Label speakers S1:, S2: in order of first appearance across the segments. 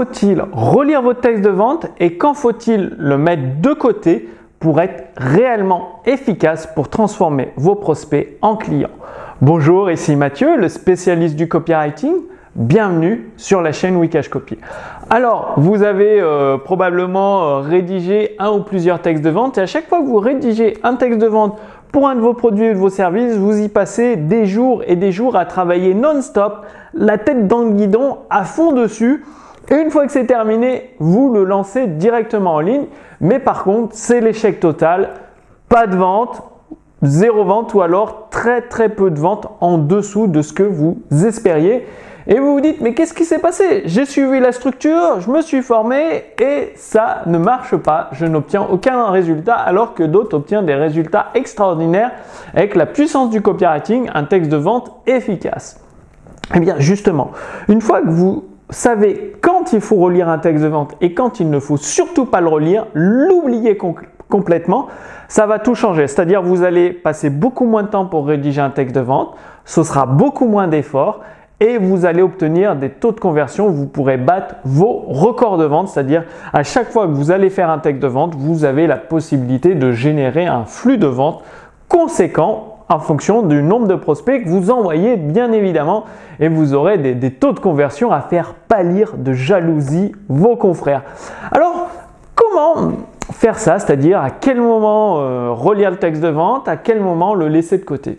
S1: faut-il relire votre texte de vente et quand faut-il le mettre de côté pour être réellement efficace pour transformer vos prospects en clients? Bonjour, ici Mathieu, le spécialiste du copywriting. Bienvenue sur la chaîne Wikash Copy. Alors, vous avez euh, probablement euh, rédigé un ou plusieurs textes de vente et à chaque fois que vous rédigez un texte de vente pour un de vos produits ou de vos services, vous y passez des jours et des jours à travailler non-stop, la tête dans le guidon, à fond dessus. Une fois que c'est terminé, vous le lancez directement en ligne. Mais par contre, c'est l'échec total. Pas de vente, zéro vente ou alors très très peu de vente en dessous de ce que vous espériez. Et vous vous dites, mais qu'est-ce qui s'est passé? J'ai suivi la structure, je me suis formé et ça ne marche pas. Je n'obtiens aucun résultat alors que d'autres obtiennent des résultats extraordinaires avec la puissance du copywriting, un texte de vente efficace. Eh bien, justement, une fois que vous savez quand il faut relire un texte de vente et quand il ne faut surtout pas le relire, l'oublier complètement, ça va tout changer. C'est-à-dire vous allez passer beaucoup moins de temps pour rédiger un texte de vente, ce sera beaucoup moins d'efforts et vous allez obtenir des taux de conversion vous pourrez battre vos records de vente, c'est-à-dire à chaque fois que vous allez faire un texte de vente, vous avez la possibilité de générer un flux de vente conséquent en fonction du nombre de prospects que vous envoyez bien évidemment et vous aurez des, taux de conversion à faire pâlir de jalousie vos confrères. Alors comment faire ça, c'est-à-dire à quel moment euh, relire le texte de vente, à quel moment le laisser de côté?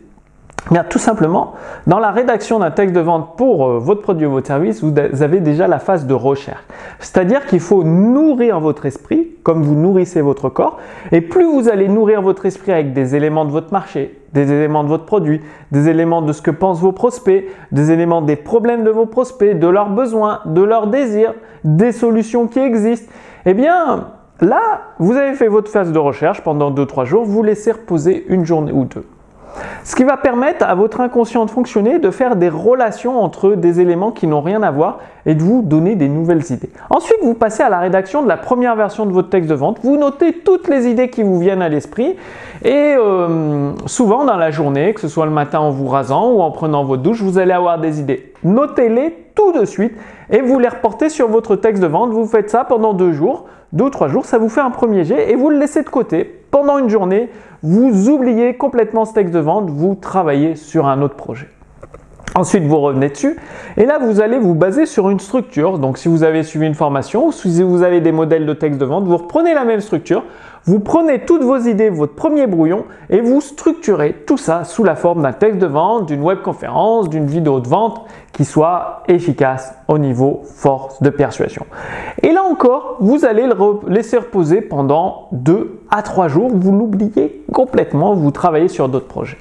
S1: Bien, tout simplement, dans la rédaction d'un texte de vente pour euh, votre produit ou votre service, vous avez déjà la phase de recherche. C'est-à-dire qu'il faut nourrir votre esprit comme vous nourrissez votre corps. Et plus vous allez nourrir votre esprit avec des éléments de votre marché, des éléments de votre produit, des éléments de ce que pensent vos prospects, des éléments des problèmes de vos prospects, de leurs besoins, de leurs désirs, des solutions qui existent, eh bien, là, vous avez fait votre phase de recherche pendant 2-3 jours, vous laissez reposer une journée ou deux. Ce qui va permettre à votre inconscient de fonctionner, de faire des relations entre des éléments qui n'ont rien à voir et de vous donner des nouvelles idées. Ensuite, vous passez à la rédaction de la première version de votre texte de vente. Vous notez toutes les idées qui vous viennent à l'esprit et euh, souvent dans la journée, que ce soit le matin en vous rasant ou en prenant votre douche, vous allez avoir des idées. Notez-les tout de suite et vous les reportez sur votre texte de vente. Vous faites ça pendant deux jours, deux ou trois jours, ça vous fait un premier jet et vous le laissez de côté pendant une journée, vous oubliez complètement ce texte de vente, vous travaillez sur un autre projet. Ensuite, vous revenez dessus et là, vous allez vous baser sur une structure. Donc, si vous avez suivi une formation ou si vous avez des modèles de texte de vente, vous reprenez la même structure, vous prenez toutes vos idées, votre premier brouillon et vous structurez tout ça sous la forme d'un texte de vente, d'une webconférence, d'une vidéo de vente qui soit efficace au niveau force de persuasion. Et là encore, vous allez le laisser reposer pendant 2 à 3 jours, vous l'oubliez complètement, vous travaillez sur d'autres projets.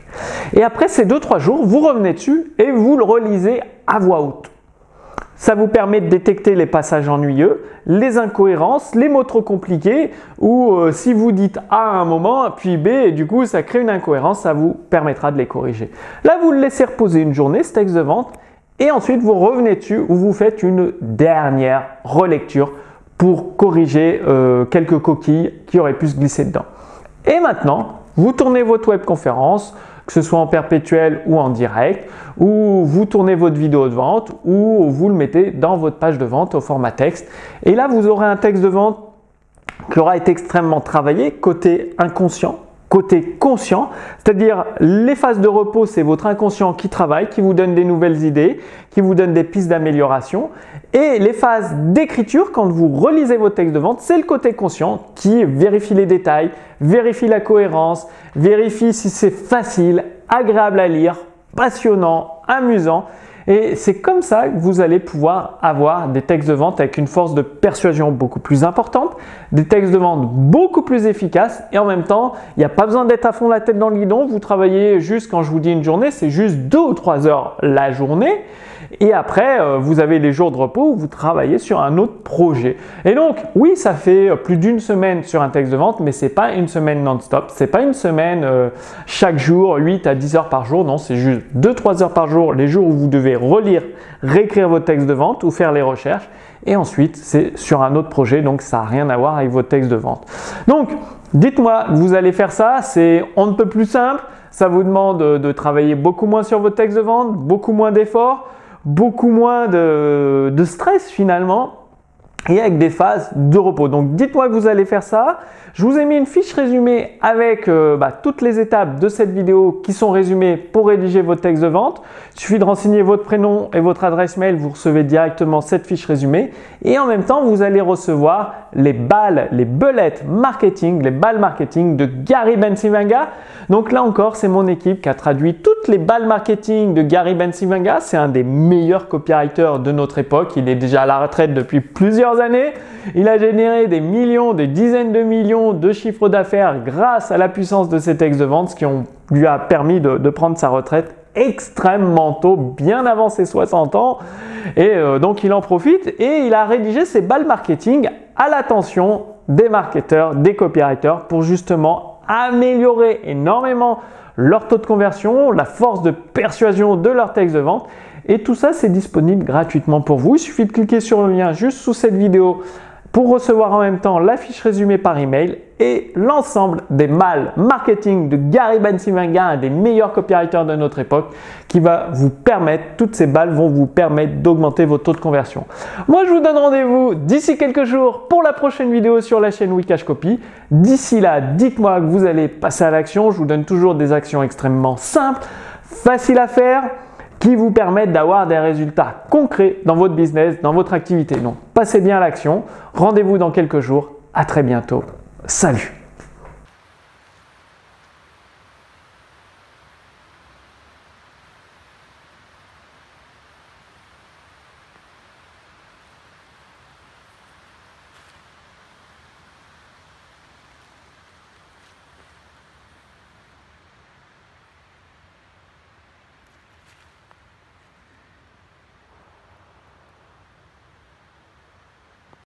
S1: Et après ces 2-3 jours, vous revenez dessus et vous le relisez à voix haute. Ça vous permet de détecter les passages ennuyeux, les incohérences, les mots trop compliqués, ou euh, si vous dites A à un moment, puis B, et du coup ça crée une incohérence, ça vous permettra de les corriger. Là, vous le laissez reposer une journée, ce texte de vente, et ensuite vous revenez dessus ou vous faites une dernière relecture pour corriger euh, quelques coquilles qui auraient pu se glisser dedans. Et maintenant, vous tournez votre webconférence, que ce soit en perpétuel ou en direct, ou vous tournez votre vidéo de vente, ou vous le mettez dans votre page de vente au format texte. Et là, vous aurez un texte de vente qui aura été extrêmement travaillé côté inconscient, côté conscient, c'est-à-dire les phases de repos, c'est votre inconscient qui travaille, qui vous donne des nouvelles idées, qui vous donne des pistes d'amélioration. Et les phases d'écriture, quand vous relisez vos textes de vente, c'est le côté conscient qui vérifie les détails, vérifie la cohérence, vérifie si c'est facile, agréable à lire, passionnant, amusant. Et c'est comme ça que vous allez pouvoir avoir des textes de vente avec une force de persuasion beaucoup plus importante, des textes de vente beaucoup plus efficaces et en même temps, il n'y a pas besoin d'être à fond la tête dans le guidon. Vous travaillez juste, quand je vous dis une journée, c'est juste deux ou trois heures la journée. Et après, euh, vous avez les jours de repos où vous travaillez sur un autre projet. Et donc, oui, ça fait plus d'une semaine sur un texte de vente, mais c'est pas une semaine non-stop. C'est pas une semaine euh, chaque jour, 8 à 10 heures par jour. Non, c'est juste 2-3 heures par jour, les jours où vous devez relire, réécrire votre texte de vente ou faire les recherches. Et ensuite, c'est sur un autre projet, donc ça n'a rien à voir avec votre texte de vente. Donc, dites-moi, vous allez faire ça, c'est on ne peut plus simple. Ça vous demande de travailler beaucoup moins sur votre texte de vente, beaucoup moins d'efforts beaucoup moins de, stress finalement. Et avec des phases de repos. Donc dites-moi que vous allez faire ça. Je vous ai mis une fiche résumée avec euh, bah, toutes les étapes de cette vidéo qui sont résumées pour rédiger votre texte de vente. Il suffit de renseigner votre prénom et votre adresse mail, vous recevez directement cette fiche résumée. Et en même temps, vous allez recevoir les balles, les belettes marketing, les balles marketing de Gary Bensimanga. Donc là encore, c'est mon équipe qui a traduit toutes les balles marketing de Gary Bensimanga. C'est un des meilleurs copywriters de notre époque. Il est déjà à la retraite depuis plusieurs années. Il a généré des millions, des dizaines de millions de chiffres d'affaires grâce à la puissance de ses textes de vente, ce qui lui a permis de, prendre sa retraite extrêmement tôt, bien avant ses 60 ans. Et euh, donc il en profite et il a rédigé ses balles marketing à l'attention des marketeurs, des copywriters pour justement améliorer énormément leur taux de conversion, la force de persuasion de leur texte de vente. Et tout ça, c'est disponible gratuitement pour vous. Il suffit de cliquer sur le lien juste sous cette vidéo pour recevoir en même temps la fiche résumée par email et l'ensemble des mal marketing de Gary Bensimanga, un des meilleurs copywriters de notre époque, qui va vous permettre, toutes ces balles vont vous permettre d'augmenter vos taux de conversion. Moi, je vous donne rendez-vous d'ici quelques jours pour la prochaine vidéo sur la chaîne Wikash Copy. D'ici là, dites-moi que vous allez passer à l'action. Je vous donne toujours des actions extrêmement simples, faciles à faire qui vous permettent d'avoir des résultats concrets dans votre business, dans votre activité. Donc, passez bien à l'action. Rendez-vous dans quelques jours. À très bientôt. Salut